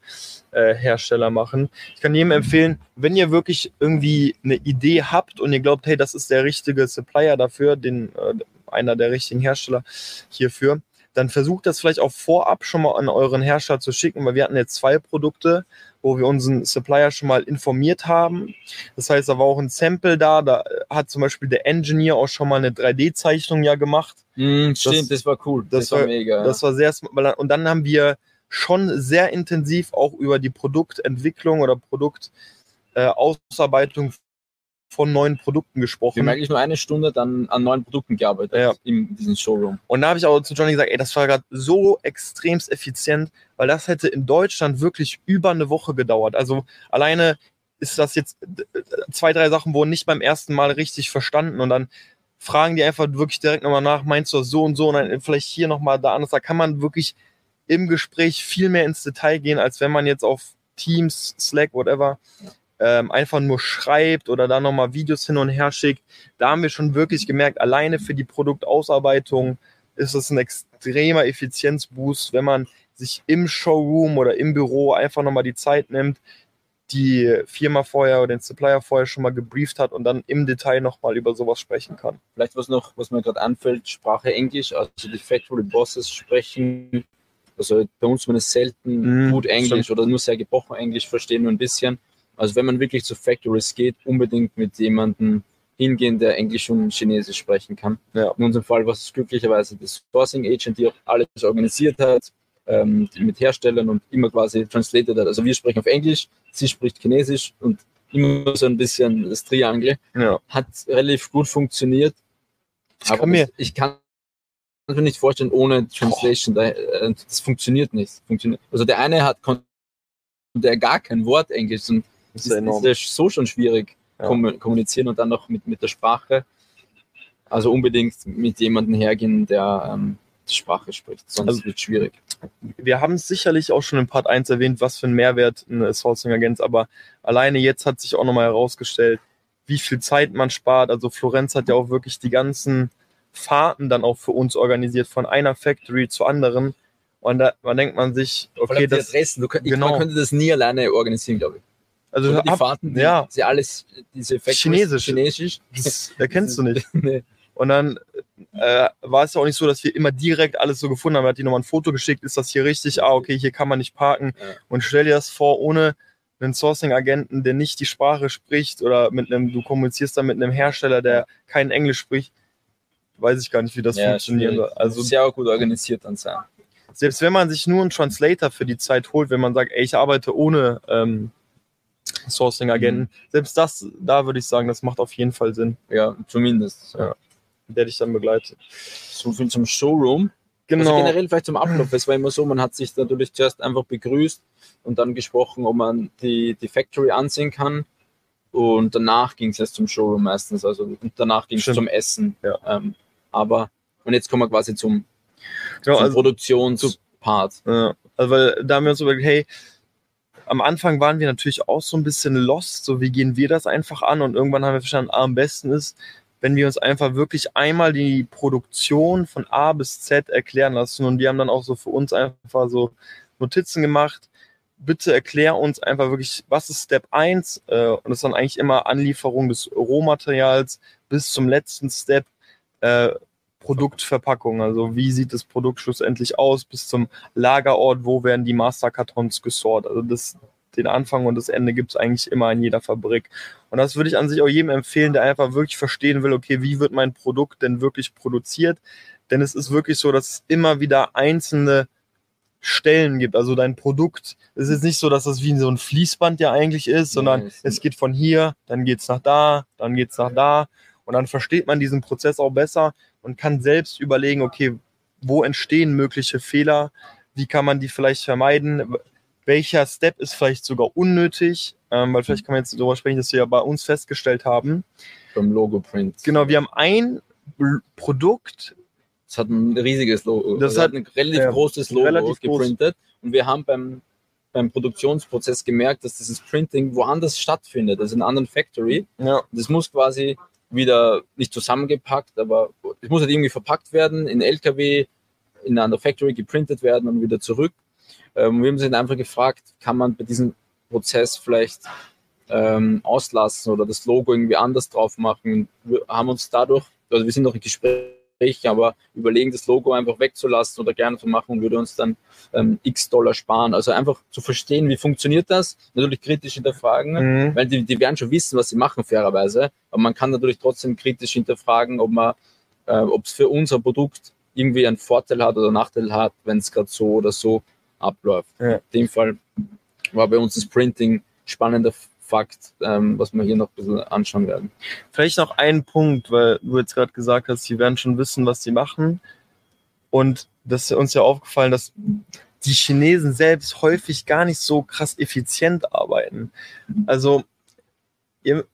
äh, Hersteller machen. Ich kann jedem empfehlen, wenn ihr wirklich irgendwie eine Idee habt und ihr glaubt, hey, das ist der richtige Supplier dafür, den, äh, einer der richtigen Hersteller hierfür, dann versucht das vielleicht auch vorab schon mal an euren Hersteller zu schicken, weil wir hatten jetzt zwei Produkte, wo wir unseren Supplier schon mal informiert haben. Das heißt, da war auch ein Sample da, da hat zum Beispiel der Engineer auch schon mal eine 3D-Zeichnung ja gemacht. Mm, stimmt, das, das, war cool. Das, das war, war, mega. Das war sehr, und dann haben wir schon sehr intensiv auch über die Produktentwicklung oder Produktausarbeitung äh, von neuen Produkten gesprochen. Wir haben eigentlich nur eine Stunde dann an neuen Produkten gearbeitet ja. in diesem Showroom. Und da habe ich auch zu Johnny gesagt, ey, das war gerade so extremst effizient, weil das hätte in Deutschland wirklich über eine Woche gedauert. Also alleine ist das jetzt zwei, drei Sachen wurden nicht beim ersten Mal richtig verstanden und dann fragen die einfach wirklich direkt nochmal nach, meinst du das so und so und dann vielleicht hier nochmal da anders. Da kann man wirklich im Gespräch viel mehr ins Detail gehen, als wenn man jetzt auf Teams, Slack, whatever, ähm, einfach nur schreibt oder da nochmal Videos hin und her schickt. Da haben wir schon wirklich gemerkt, alleine für die Produktausarbeitung ist es ein extremer Effizienzboost, wenn man sich im Showroom oder im Büro einfach nochmal die Zeit nimmt, die Firma vorher oder den Supplier vorher schon mal gebrieft hat und dann im Detail nochmal über sowas sprechen kann. Vielleicht was noch, was mir gerade anfällt, Sprache Englisch, also die Factory Bosses sprechen, also bei uns zumindest selten mm, gut Englisch stimmt. oder nur sehr gebrochen Englisch verstehen, nur ein bisschen. Also wenn man wirklich zu Factories geht, unbedingt mit jemandem hingehen, der Englisch und Chinesisch sprechen kann. Ja. In unserem Fall war es glücklicherweise das Sourcing Agent, die auch alles organisiert hat, ähm, mit Herstellern und immer quasi translated hat. Also wir sprechen auf Englisch, sie spricht Chinesisch und immer so ein bisschen das Triangle. Ja. Hat relativ gut funktioniert. Ich aber kann mir ich kann mir nicht vorstellen, ohne Translation, äh, das funktioniert nicht. Funktioniert. Also der eine hat der gar kein Wort Englisch und das ist, ist, ist so schon schwierig ja. kommunizieren und dann noch mit, mit der Sprache. Also unbedingt mit jemandem hergehen, der ähm, die Sprache spricht, sonst also, wird es schwierig. Wir haben es sicherlich auch schon in Part 1 erwähnt, was für einen Mehrwert eine Sourcing-Agenz, aber alleine jetzt hat sich auch nochmal herausgestellt, wie viel Zeit man spart. Also Florenz hat ja auch wirklich die ganzen Fahrten dann auch für uns organisiert, von einer Factory zur anderen. Und da man denkt man sich, okay, das, Adressen. Du könnt, genau. man könnte das nie alleine organisieren, glaube ich. Also Oder die Fahrten, die, ja. sie alles, diese Factories, Chinesisch. Chinesisch. Das erkennst du nicht. nee. Und dann äh, war es ja auch nicht so, dass wir immer direkt alles so gefunden haben. Er hat die nochmal ein Foto geschickt, ist das hier richtig? Ah, okay, hier kann man nicht parken. Ja. Und stell dir das vor, ohne einen Sourcing-Agenten, der nicht die Sprache spricht oder mit einem, du kommunizierst dann mit einem Hersteller, der kein Englisch spricht, weiß ich gar nicht, wie das Ja, funktionieren soll. schwierig. Also sehr gut organisiert dann sein. selbst wenn man sich nur einen Translator für die Zeit holt, wenn man sagt, ey, ich arbeite ohne ähm, Sourcing-Agenten, Mhm. selbst das, da würde ich sagen, das macht auf jeden Fall Sinn, Ja, zumindest. Ja. der dich dann begleitet. So viel zum Showroom. Also Genau. generell vielleicht zum Ablauf. Es war immer so, man hat sich natürlich zuerst einfach begrüßt und dann gesprochen, ob man die, die Factory ansehen kann. Und danach ging es erst zum Showroom meistens. Also und danach ging es zum Essen. Ja. Ähm, aber und jetzt kommen wir quasi zum, genau zum also, Produktionspart. Ja, also weil da haben wir uns überlegt, hey, am Anfang waren wir natürlich auch so ein bisschen lost, so wie gehen wir das einfach an? Und irgendwann haben wir verstanden, ah, am besten ist, wenn wir uns einfach wirklich einmal die Produktion von A bis Z erklären lassen. Und die haben dann auch so für uns einfach so Notizen gemacht. Bitte erklär uns einfach wirklich, was ist Step 1 äh, und das ist dann eigentlich immer Anlieferung des Rohmaterials bis zum letzten Step. Äh, Produktverpackung. Also wie sieht das Produkt schlussendlich aus bis zum Lagerort, wo werden die Masterkartons gesortet. Also das, den Anfang und das Ende gibt es eigentlich immer in jeder Fabrik. Und das würde ich an sich auch jedem empfehlen, der einfach wirklich verstehen will, okay, wie wird mein Produkt denn wirklich produziert? Denn es ist wirklich so, dass es immer wieder einzelne Stellen gibt. Also dein Produkt, es ist nicht so, dass das wie so ein Fließband ja eigentlich ist, sondern Ja, es- es geht von hier, dann geht es nach da, dann geht es nach da. Und dann versteht man diesen Prozess auch besser und kann selbst überlegen, okay, wo entstehen mögliche Fehler, wie kann man die vielleicht vermeiden, welcher Step ist vielleicht sogar unnötig, ähm, weil vielleicht kann man jetzt darüber sprechen, dass wir ja bei uns festgestellt haben. Beim Logo-Print. Genau, wir haben ein Produkt, Es hat ein riesiges Logo. Das Also hat- ein relativ ja, großes Logo relativ groß. geprintet. Und wir haben beim, beim Produktionsprozess gemerkt, dass dieses Printing woanders stattfindet, also in einer anderen Factory. ja, Das muss quasi wieder nicht zusammengepackt, aber es muss halt irgendwie verpackt werden, in LKW, in einer Factory geprintet werden und wieder zurück. Ähm, wir haben uns dann einfach gefragt, kann man bei diesem Prozess vielleicht ähm, auslassen oder das Logo irgendwie anders drauf machen. Wir haben uns dadurch, also wir sind noch im Gespräch, aber überlegen, das Logo einfach wegzulassen oder gerne zu machen würde uns dann ähm, x Dollar sparen. Also einfach zu verstehen, wie funktioniert das, natürlich kritisch hinterfragen. mhm. Weil die, die werden schon wissen, was sie machen, fairerweise. Aber man kann natürlich trotzdem kritisch hinterfragen, ob man, äh, ob es für unser Produkt irgendwie einen Vorteil hat oder Nachteil hat, wenn es gerade so oder so abläuft. Ja. In dem Fall war bei uns das Printing spannender Fakt, ähm, was wir hier noch ein bisschen anschauen werden. Vielleicht noch ein Punkt, weil du jetzt gerade gesagt hast, sie werden schon wissen, was sie machen. Und das ist uns ja aufgefallen, dass die Chinesen selbst häufig gar nicht so krass effizient arbeiten. Also, ihr,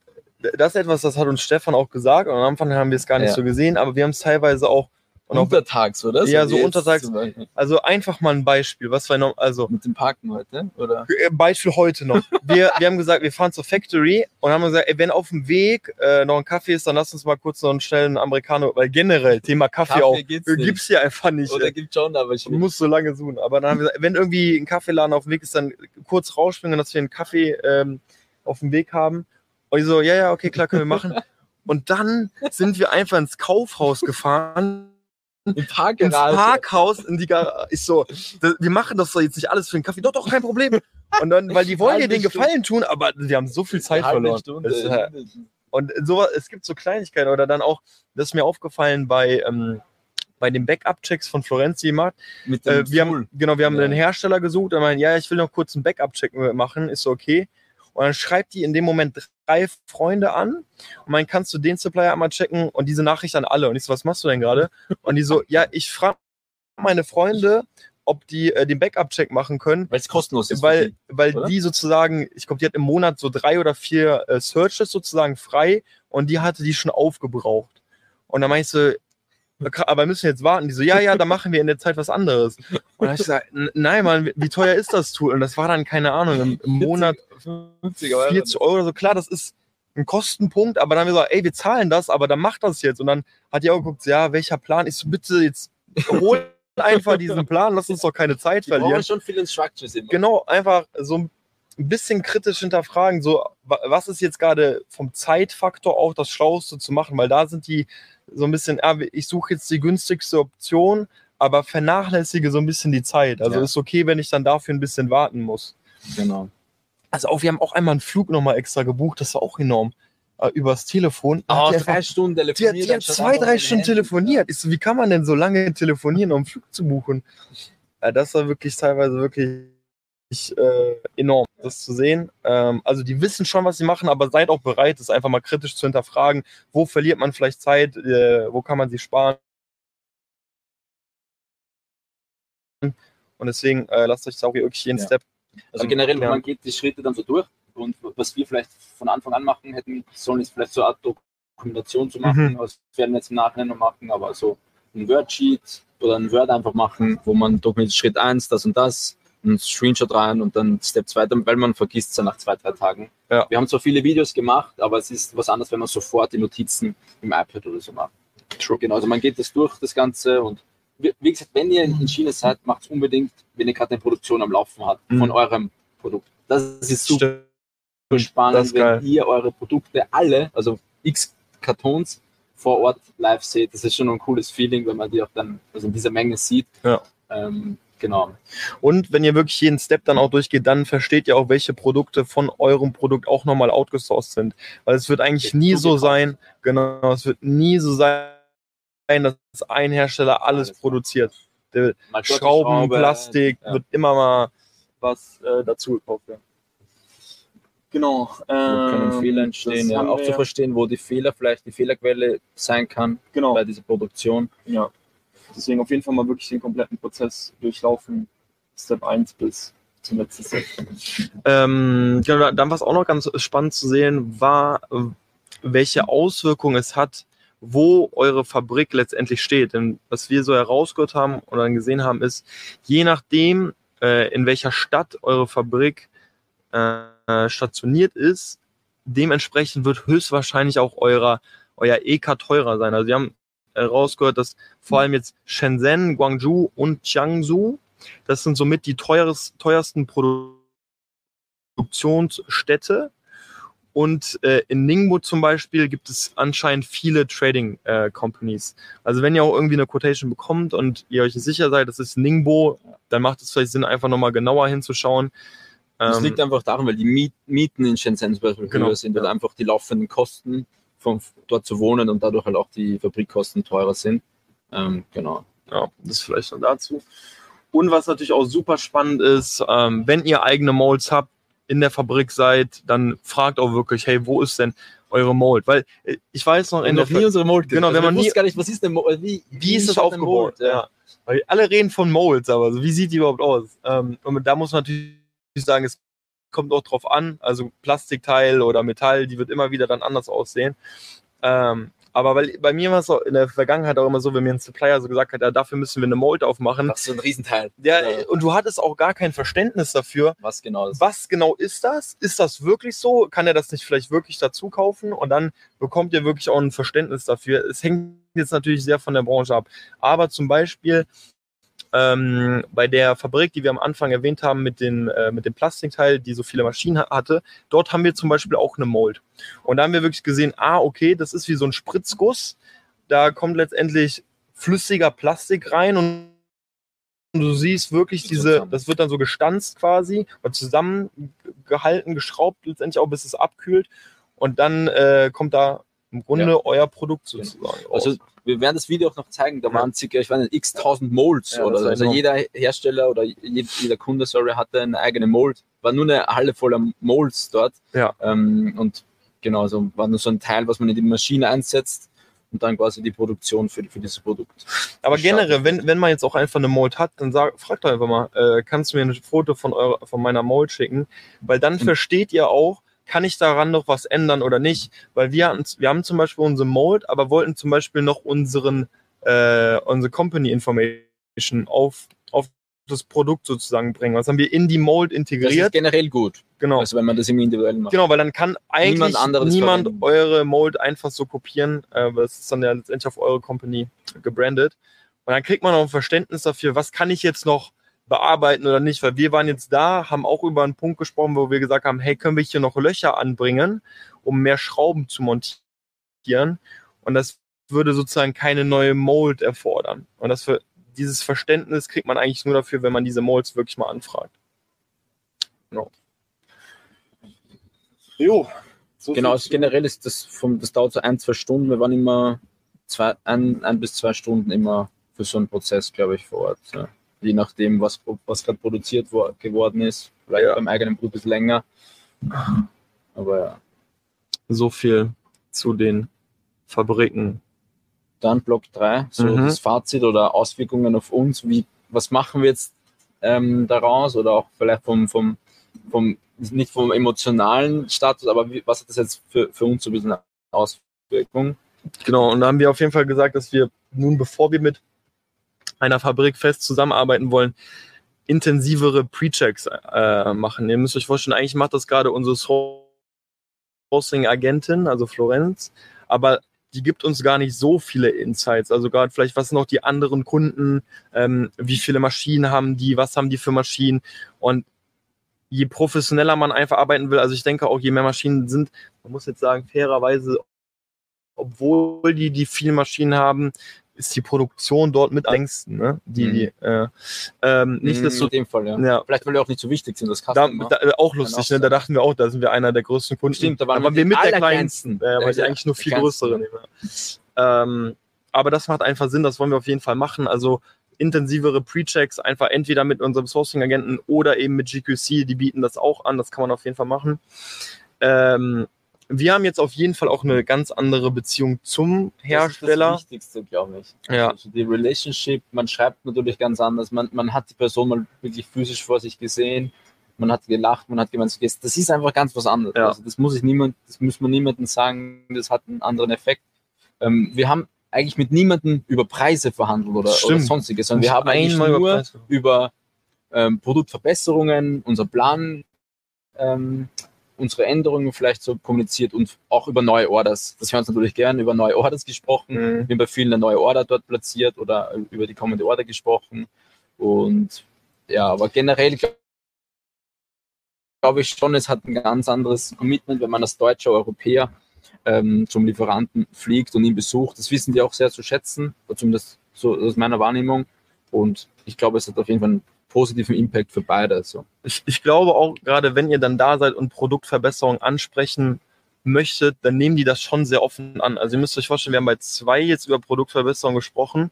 das ist etwas, das hat uns Stefan auch gesagt. Und am Anfang haben wir es gar nicht Ja. so gesehen, aber wir haben es teilweise auch. Und untertags, oder? Ja, wie so untertags. also einfach mal ein Beispiel. Was war noch, also Mit dem Parken heute, oder? äh, Beispiel heute noch. Wir, wir haben gesagt, wir fahren zur Factory und haben gesagt, ey, wenn auf dem Weg äh, noch ein Kaffee ist, dann lass uns mal kurz noch einen schnellen Americano, weil generell Thema Kaffee, Kaffee auch gibt's nicht. gibt's hier einfach nicht. Oder ey. gibt schon, aber schwierig. musst so lange suchen. Aber dann haben wir gesagt, wenn irgendwie ein Kaffeeladen auf dem Weg ist, dann kurz rausspringen, dass wir einen Kaffee ähm, auf dem Weg haben. Und ich so, ja, ja, okay, klar, können wir machen. Und dann sind wir einfach ins Kaufhaus gefahren Im ins Parkgarage. Parkhaus, in die Garage. Ich so, das, wir machen das doch jetzt nicht alles für den Kaffee. Doch, doch, kein Problem. Und dann, weil die wollen dir den Gefallen tun, aber wir haben so viel Zeit verloren. Mindestens. und so, es gibt so Kleinigkeiten oder dann auch, das ist mir aufgefallen bei, ähm, bei den Backup-Checks von Florenzi Markt. Mit dem Äh, wir Tool. haben, genau, wir haben Ja. einen Hersteller gesucht und meinen, ja, ich will noch kurz einen Backup-Check machen, ist so okay. Und dann schreibt die in dem Moment drei Freunde an und meinen, kannst du den Supplier einmal checken und diese Nachricht an alle. Und ich so, was machst du denn gerade? Und die so, ja, ich frage meine Freunde, ob die äh, den Backup-Check machen können, Weil es kostenlos ist. weil, die. weil oder? die sozusagen, ich glaube, die hat im Monat so drei oder vier äh, Searches sozusagen frei und die hatte die schon aufgebraucht. Und dann meinte ich aber wir müssen jetzt warten. Die so, ja, ja, da machen wir in der Zeit was anderes. Und dann hab ich gesagt, "N- nein, Mann, wie- teuer ist das Tool? Und das war dann, keine Ahnung, im, im Monat 50 Euro. 40 Euro oder so. Klar, das ist ein Kostenpunkt, aber dann haben wir gesagt, ey, wir zahlen das, aber dann macht das jetzt. Und dann hat die auch geguckt, ja, welcher Plan? Ich so, bitte jetzt hol einfach diesen Plan, lass uns doch keine Zeit Die verlieren. schon viele Instructions immer. Genau, einfach so ein bisschen kritisch hinterfragen, so wa- was ist jetzt gerade vom Zeitfaktor auch das Schlauste zu machen, weil da sind die so ein bisschen, ah, ich suche jetzt die günstigste Option, aber vernachlässige so ein bisschen die Zeit. Also Ja. ist okay, wenn ich dann dafür ein bisschen warten muss. Genau. Also auch, wir haben auch einmal einen Flug nochmal extra gebucht, das war auch enorm. Äh, übers Telefon. Ah, die drei Stunden die telefoniert. die hat anstatt zwei, drei Stunden telefoniert. Ich so, wie kann man denn so lange telefonieren, um einen Flug zu buchen? Ja, das war wirklich teilweise wirklich äh, enorm, das zu sehen. Ähm, also die wissen schon, was sie machen, aber seid auch bereit, das einfach mal kritisch zu hinterfragen. Wo verliert man vielleicht Zeit? Äh, wo kann man sie sparen? Und deswegen äh, lasst euch auch wirklich jeden Ja. Step. Also Ähm, generell, ja. man geht die Schritte dann so durch und was wir vielleicht von Anfang an machen hätten sollen, ist vielleicht so eine Art Dokumentation zu machen. Mhm. Das werden wir jetzt im Nachhinein noch machen, aber so ein Wordsheet oder ein Word einfach machen, wo man dokumentiert Schritt 1, das und das, ein Screenshot rein und dann Step 2, weil man vergisst es ja nach zwei, drei Tagen. Ja. Wir haben zwar viele Videos gemacht, aber es ist was anderes, wenn man sofort die Notizen im iPad oder so macht. True. Genau, also man geht das durch, das Ganze und wie gesagt, wenn ihr in China seid, macht es unbedingt, wenn ihr gerade eine Produktion am Laufen habt von Mhm. eurem Produkt. Das ist super Stimmt. spannend, geil. wenn ihr eure Produkte alle, also x Kartons vor Ort live seht. Das ist schon ein cooles Feeling, wenn man die auch dann also in dieser Menge sieht. Ja. Ähm, genau. Und wenn ihr wirklich jeden Step dann auch durchgeht, dann versteht ihr auch, welche Produkte von eurem Produkt auch nochmal outgesourced sind. Weil es wird eigentlich nie so sein, genau, es wird nie so sein, dass ein Hersteller alles produziert. Der Schrauben, Schraube, Plastik, ja. wird immer mal was äh, dazu gekauft werden. Genau. Wo können ähm, Fehler entstehen, ja, auch zu verstehen, wo die Fehler vielleicht die Fehlerquelle sein kann Genau. bei dieser Produktion. Ja. Deswegen auf jeden Fall mal wirklich den kompletten Prozess durchlaufen. Step 1 bis zum letzten Step. Ähm, genau, dann war es auch noch ganz spannend zu sehen, war, welche Auswirkungen es hat, wo eure Fabrik letztendlich steht. Denn was wir so herausgehört haben und dann gesehen haben, ist, je nachdem, äh, in welcher Stadt eure Fabrik äh, stationiert ist, dementsprechend wird höchstwahrscheinlich auch eurer, euer EK teurer sein. Also wir haben herausgehört, dass vor allem jetzt Shenzhen, Guangzhou und Jiangsu, das sind somit die teures, teuersten Produktionsstädte. Und äh, in Ningbo zum Beispiel gibt es anscheinend viele Trading äh, Companies. Also wenn ihr auch irgendwie eine Quotation bekommt und ihr euch sicher seid, das ist Ningbo, dann macht es vielleicht Sinn, einfach nochmal genauer hinzuschauen. Das Ähm, liegt einfach daran, weil die Miet Mieten in Shenzhen zum Beispiel Genau, höher sind, weil ja. einfach die laufenden Kosten von dort zu wohnen und dadurch halt auch die Fabrikkosten teurer sind. Ähm, genau. Ja, das vielleicht noch dazu. Und was natürlich auch super spannend ist, ähm, wenn ihr eigene Molds habt, in der Fabrik seid, dann fragt auch wirklich, hey, wo ist denn eure Mold? Weil äh, ich weiß noch, in noch der nie unsere Mold Genau, also wenn man nie- gar nicht, was ist denn Mold, wie, wie ist das aufgebaut? Mold? Ja. Ja. Alle reden von Molds, aber so, wie sieht die überhaupt aus? Ähm, und da muss man natürlich sagen, es kommt auch drauf an. Also Plastikteil oder Metall, die wird immer wieder dann anders aussehen. Ähm, aber weil bei mir war es so in der Vergangenheit auch immer so, wenn mir ein Supplier so gesagt hat, ja, dafür müssen wir eine Mold aufmachen. Das ist so ein Riesenteil. Ja, Ja. und du hattest auch gar kein Verständnis dafür, Was genau ist. was genau ist das? Ist das wirklich so? Kann er das nicht vielleicht wirklich dazu kaufen? Und dann bekommt ihr wirklich auch ein Verständnis dafür. Es hängt jetzt natürlich sehr von der Branche ab. Aber zum Beispiel ähm, bei der Fabrik, die wir am Anfang erwähnt haben, mit, den, äh, mit dem Plastikteil, die so viele Maschinen ha- hatte, dort haben wir zum Beispiel auch eine Mold. Und da haben wir wirklich gesehen, ah, okay, das ist wie so ein Spritzguss. Da kommt letztendlich flüssiger Plastik rein und du siehst wirklich diese, das wird dann so gestanzt quasi und zusammengehalten, geschraubt, letztendlich auch bis es abkühlt. Und dann äh, kommt da im Grunde Ja. euer Produkt sozusagen raus. Also wir werden das Video auch noch zeigen, da waren circa, ich weiß nicht, x tausend Molds oder so. Also jeder Hersteller oder jed- jeder Kunde, sorry, hatte eine eigene Mold. War nur eine Halle voller Molds dort. Ja. Ähm, und genau, so war nur so ein Teil, was man in die Maschine einsetzt und dann quasi die Produktion für, für dieses Produkt. Aber generell, wenn, wenn man jetzt auch einfach eine Mold hat, dann sag, fragt doch einfach mal, äh, kannst du mir ein Foto von, eurer, von meiner Mold schicken? Weil dann Mhm. versteht ihr auch, kann ich daran noch was ändern oder nicht? Weil wir, hatten, wir haben zum Beispiel unsere Mold, aber wollten zum Beispiel noch unseren, äh, unsere Company Information auf, auf das Produkt sozusagen bringen. Was haben wir in die Mold Das ist integriert? generell gut, Genau. also wenn man das irgendwie individuell macht. Genau, weil dann kann eigentlich Niemand niemand, eure Mold einfach so kopieren. Äh, weil das ist dann ja letztendlich auf eure Company gebrandet. Und dann kriegt man auch ein Verständnis dafür, was kann ich jetzt noch bearbeiten oder nicht, weil wir waren jetzt da, haben auch über einen Punkt gesprochen, wo wir gesagt haben, hey, können wir hier noch Löcher anbringen, um mehr Schrauben zu montieren und das würde sozusagen keine neue Mold erfordern und das für dieses Verständnis kriegt man eigentlich nur dafür, wenn man diese Molds wirklich mal anfragt. Genau. Jo. So genau, also generell ist das vom, das dauert so ein, zwei Stunden. Wir waren immer zwei, ein, ein bis zwei Stunden immer für so einen Prozess, glaube ich, vor Ort. Ja je nachdem, was, was gerade produziert wo, geworden ist. Vielleicht ja. beim eigenen Blut ist länger. Aber ja. So viel zu den Fabriken. Dann Block 3, so mhm. das Fazit oder Auswirkungen auf uns. Wie, was machen wir jetzt ähm, daraus oder auch vielleicht vom, vom, vom, nicht vom emotionalen Status, aber wie, was hat das jetzt für, für uns so ein bisschen Auswirkungen? Genau, und da haben wir auf jeden Fall gesagt, dass wir nun, bevor wir mit einer Fabrik fest zusammenarbeiten wollen, intensivere Pre-Checks äh, machen. Ihr müsst euch vorstellen, eigentlich macht das gerade unsere Sourcing-Agentin, also Florenz, aber die gibt uns gar nicht so viele Insights. Also gerade vielleicht, was sind noch die anderen Kunden, ähm, wie viele Maschinen haben die, was haben die für Maschinen und je professioneller man einfach arbeiten will, also ich denke auch, je mehr Maschinen sind, man muss jetzt sagen, fairerweise, obwohl die die vielen Maschinen haben, ist die Produktion dort mit längsten, ne? Die, mhm. die äh, ähm, nicht mhm, so, in dem Fall, ja. ja. Vielleicht, weil die auch nicht so wichtig sind, das Customer. Da, da, auch lustig, ne? Da dachten wir auch, da sind wir einer der größten Kunden. Stimmt, da waren, da waren wir mit der kleinsten, äh, weil die eigentlich nur viel größere nehmen. Ähm, aber das macht einfach Sinn, das wollen wir auf jeden Fall machen. Also intensivere Pre-Checks einfach entweder mit unserem Sourcing-Agenten oder eben mit GQC, die bieten das auch an, das kann man auf jeden Fall machen. Ähm, wir haben jetzt auf jeden Fall auch eine ganz andere Beziehung zum Hersteller. Das ist das Wichtigste, glaube ich. Ja. Also die Relationship, man schreibt natürlich ganz anders. Man, man hat die Person mal wirklich physisch vor sich gesehen. Man hat gelacht, man hat gemeint, das ist einfach ganz was anderes. Ja. Also das muss ich niemand, das muss man niemandem sagen, das hat einen anderen Effekt. Ähm, wir haben eigentlich mit niemandem über Preise verhandelt oder, oder sonstiges, sondern wir haben eigentlich nur über, über ähm, Produktverbesserungen, unser Plan ähm, unsere Änderungen vielleicht so kommuniziert und auch über neue Orders. Das hören uns natürlich gerne über neue Orders gesprochen. Mhm. Wir haben bei vielen eine neue Order dort platziert oder über die kommende Order gesprochen. Und ja, aber generell glaube ich schon, es hat ein ganz anderes Commitment, wenn man als deutscher Europäer ähm, zum Lieferanten fliegt und ihn besucht. Das wissen die auch sehr zu schätzen, zumindest so aus meiner Wahrnehmung. Und ich glaube, es hat auf jeden Fall einen positiven Impact für beide. So. Ich, ich glaube auch, gerade wenn ihr dann da seid und Produktverbesserungen ansprechen möchtet, dann nehmen die das schon sehr offen an. Also ihr müsst euch vorstellen, wir haben bei zwei jetzt über Produktverbesserungen gesprochen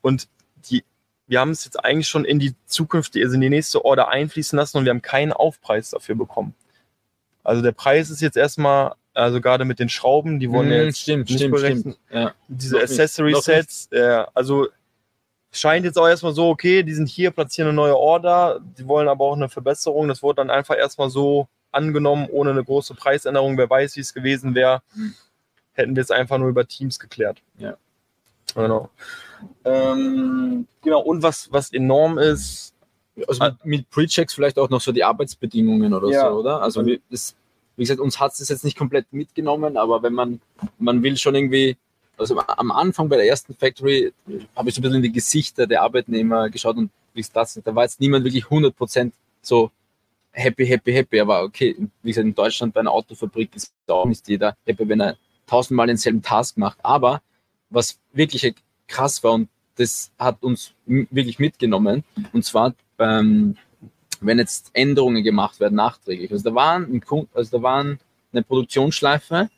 und die, wir haben es jetzt eigentlich schon in die Zukunft, also in die nächste Order einfließen lassen und wir haben keinen Aufpreis dafür bekommen. Also der Preis ist jetzt erstmal, also gerade mit den Schrauben, die wurden hm, jetzt stimmt, nicht stimmt, berechnet. Stimmt. Ja. Diese Accessory Sets, äh, also scheint jetzt auch erstmal so, okay, die sind hier, platzieren eine neue Order, die wollen aber auch eine Verbesserung. Das wurde dann einfach erstmal so angenommen, ohne eine große Preisänderung. Wer weiß, wie es gewesen wäre, hätten wir es einfach nur über Teams geklärt. Ja. Genau. Ähm, genau, und was, was enorm ist. Also mit, mit Pre-Checks vielleicht auch noch so die Arbeitsbedingungen oder ja. so, oder? Also, wie, das, wie gesagt, uns hat es jetzt nicht komplett mitgenommen, aber wenn man, man will schon irgendwie also am Anfang bei der ersten Factory habe ich so ein bisschen in die Gesichter der Arbeitnehmer geschaut und wie es das da war jetzt niemand wirklich 100% so happy, happy, happy. Aber okay, wie gesagt, in Deutschland bei einer Autofabrik ist auch nicht jeder happy, wenn er tausendmal denselben Task macht. Aber was wirklich krass war und das hat uns wirklich mitgenommen, und zwar beim, wenn jetzt Änderungen gemacht werden nachträglich. Also da waren, also da waren eine Produktionsschleife,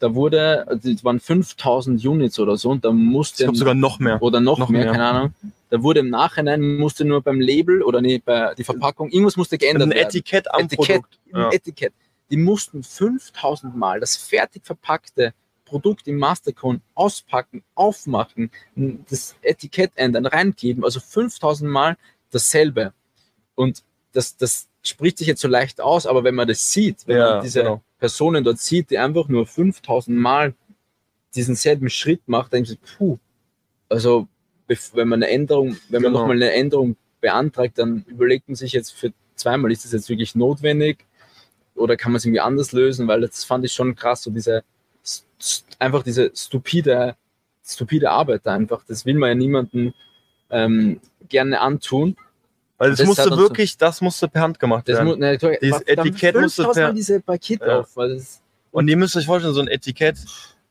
da wurde, also es waren 5000 Units oder so und da musste. Ich glaube sogar noch mehr. Oder noch, noch mehr, mehr, keine Ahnung. Da wurde im Nachhinein, musste nur beim Label oder nee, bei die Verpackung, irgendwas musste geändert ein werden. Ein Etikett am Etikett, Produkt. Ja. Etikett. Die mussten 5000 Mal das fertig verpackte Produkt im Mastercon auspacken, aufmachen, das Etikett ändern, reingeben, also 5000 Mal dasselbe. Und das, das spricht sich jetzt so leicht aus, aber wenn man das sieht, wenn ja, man diese genau. Personen dort sieht, die einfach nur 5000 Mal diesen selben Schritt macht, dann denkt puh, also wenn man eine Änderung, wenn man genau. nochmal eine Änderung beantragt, dann überlegt man sich jetzt für zweimal, ist das jetzt wirklich notwendig oder kann man es irgendwie anders lösen, weil das fand ich schon krass, so diese einfach diese stupide, stupide Arbeit einfach, das will man ja niemandem ähm, gerne antun Weil es Das musste wirklich, das musste per Hand gemacht Das werden. ne, Dieses Etikett musste per- diese Paket Ja. auf, weil das Und ihr müsst euch vorstellen, so ein Etikett,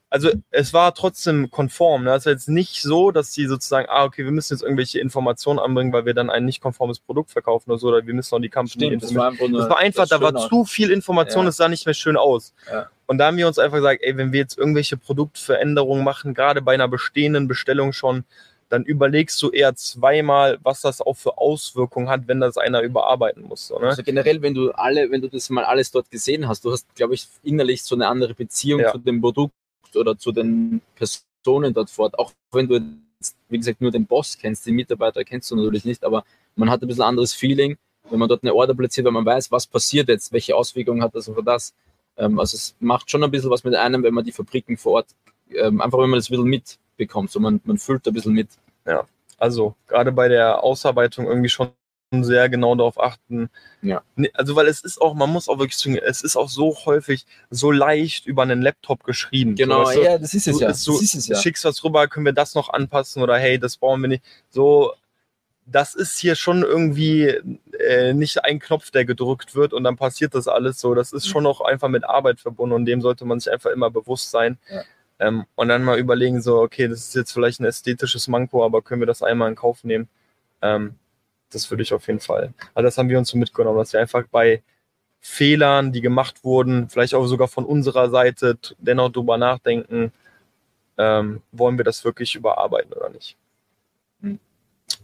also es war trotzdem konform. Ne? Es war jetzt nicht so, dass die sozusagen, ah, okay, wir müssen jetzt irgendwelche Informationen anbringen, weil wir dann ein nicht konformes Produkt verkaufen oder so, oder wir müssen noch die Company stimmt. Das war einfach nur. Das war einfach, das da war zu viel Information, Ja. es sah nicht mehr schön aus. Ja. Und da haben wir uns einfach gesagt, ey, wenn wir jetzt irgendwelche Produktveränderungen machen, gerade bei einer bestehenden Bestellung schon, dann überlegst du eher zweimal, was das auch für Auswirkungen hat, wenn das einer überarbeiten muss. So, ne? Also generell, wenn du alle, wenn du das mal alles dort gesehen hast, du hast, glaube ich, innerlich so eine andere Beziehung Ja. zu dem Produkt oder zu den Personen dort fort. Auch wenn du jetzt, wie gesagt, nur den Boss kennst, die Mitarbeiter kennst du natürlich nicht, aber man hat ein bisschen anderes Feeling, wenn man dort eine Order platziert, weil man weiß, was passiert jetzt, welche Auswirkungen hat das oder das. Ähm, also es macht schon ein bisschen was mit einem, wenn man die Fabriken vor Ort, ähm, einfach wenn man das ein bisschen mitbekommt, so man, man fühlt ein bisschen mit. Also gerade bei der Ausarbeitung irgendwie schon sehr genau darauf achten. Ja. Also weil es ist auch, man muss auch wirklich sagen, es ist auch so häufig so leicht über einen Laptop geschrieben. Genau, so, weißt du? ja, das ist es Du, ja. so, das ist es ja. Schickst was rüber, können wir das noch anpassen oder hey, das brauchen wir nicht. So, das ist hier schon irgendwie äh, nicht ein Knopf, der gedrückt wird und dann passiert das alles so. Das ist schon auch einfach mit Arbeit verbunden und dem sollte man sich einfach immer bewusst sein. Ja. Ähm, und dann mal überlegen, so, okay, das ist jetzt vielleicht ein ästhetisches Manko, aber können wir das einmal in Kauf nehmen? Ähm, das würde ich auf jeden Fall. Also das haben wir uns so mitgenommen, dass wir einfach bei Fehlern, die gemacht wurden, vielleicht auch sogar von unserer Seite, dennoch drüber nachdenken, ähm, wollen wir das wirklich überarbeiten oder nicht. Hm.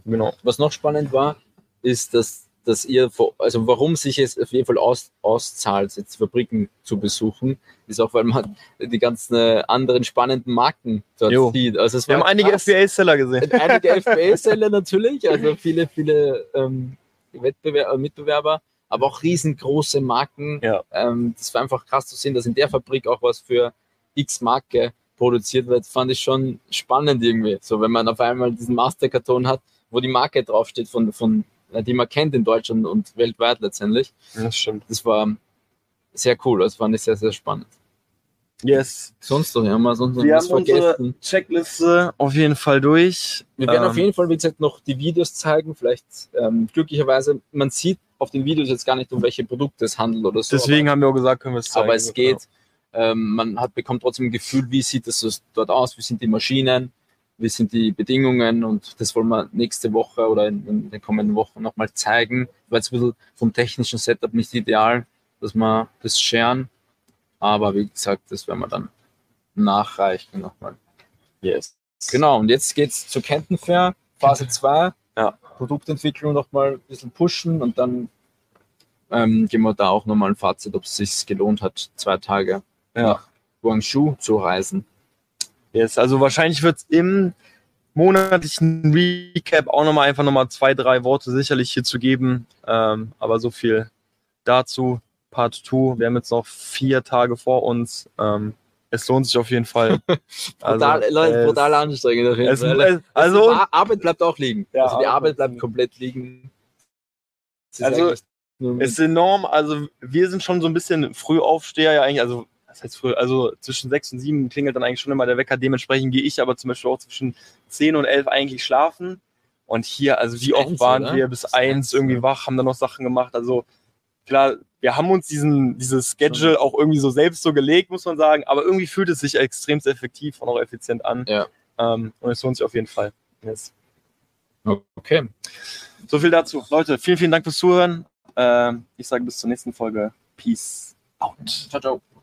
Genau. Was noch spannend war, ist, dass, dass ihr, also warum sich es auf jeden Fall aus, auszahlt, jetzt Fabriken zu besuchen, ist auch, weil man die ganzen äh, anderen spannenden Marken dort Jo. sieht. Also es Wir haben einige. FBA-Seller gesehen. einige FBA-Seller natürlich, also viele, viele ähm, Wettbewer äh, Mitbewerber, aber auch riesengroße Marken. Ja. Ähm, das war einfach krass zu sehen, dass in der Fabrik auch was für X-Marke produziert wird, fand ich schon spannend irgendwie. So, wenn man auf einmal diesen Masterkarton hat, wo die Marke draufsteht, von, von, die man kennt in Deutschland und weltweit letztendlich. Das stimmt. Das war sehr cool, das fand ich sehr, sehr spannend. Yes. Sonst noch, wir sonst noch Wir haben unsere vergessen? Checkliste auf jeden Fall durch. Wir werden Ähm, auf jeden Fall, wie gesagt, noch die Videos zeigen. Vielleicht ähm, glücklicherweise, man sieht auf den Videos jetzt gar nicht, um welche Produkte es handelt oder so. Deswegen haben wir auch gesagt, können wir es aber, zeigen. aber es geht. Ähm, man hat, bekommt trotzdem ein Gefühl, wie sieht es dort aus, wie sind die Maschinen, wie sind die Bedingungen und das wollen wir nächste Woche oder in, in den kommenden Wochen nochmal zeigen. Weil es ein bisschen vom technischen Setup nicht ideal, dass wir das scheren. Aber wie gesagt, das werden wir dann nachreichen nochmal. Yes. Genau, und jetzt geht's zur Kentenfair, Phase 2. Ja. Produktentwicklung nochmal ein bisschen pushen und dann ähm, geben wir da auch nochmal ein Fazit, ob es sich gelohnt hat, zwei Tage Ja. nach Guangzhou zu reisen. Yes. Also wahrscheinlich wird es im monatlichen Recap auch nochmal einfach nochmal zwei, drei Worte sicherlich hier zu geben. Ähm, aber so viel dazu. Part 2. Wir haben jetzt noch vier Tage vor uns. Ähm, es lohnt sich auf jeden Fall. Brutal, Also, Leute, es- brutal anstrengend auf jeden Es, Fall. es, also, Ar- Arbeit bleibt auch liegen. Ja, also die Arbeit bleibt komplett liegen. Es ist Also, Es ist enorm, also wir sind schon so ein bisschen Frühaufsteher ja eigentlich, also was heißt früh, also zwischen sechs und sieben klingelt dann eigentlich schon immer der Wecker, dementsprechend gehe ich aber zum Beispiel auch zwischen zehn und elf eigentlich schlafen und hier, also wie oft waren oder? wir bis eins irgendwie wach, haben dann noch Sachen gemacht, also klar, wir haben uns diesen, dieses Schedule auch irgendwie so selbst so gelegt, muss man sagen, aber irgendwie fühlt es sich extrem effektiv und auch effizient an Ja. ähm, und es lohnt sich auf jeden Fall. Yes. okay. So viel dazu. Leute, vielen, vielen Dank fürs Zuhören. Ähm, ich sage bis zur nächsten Folge. Peace out. Ciao, ciao.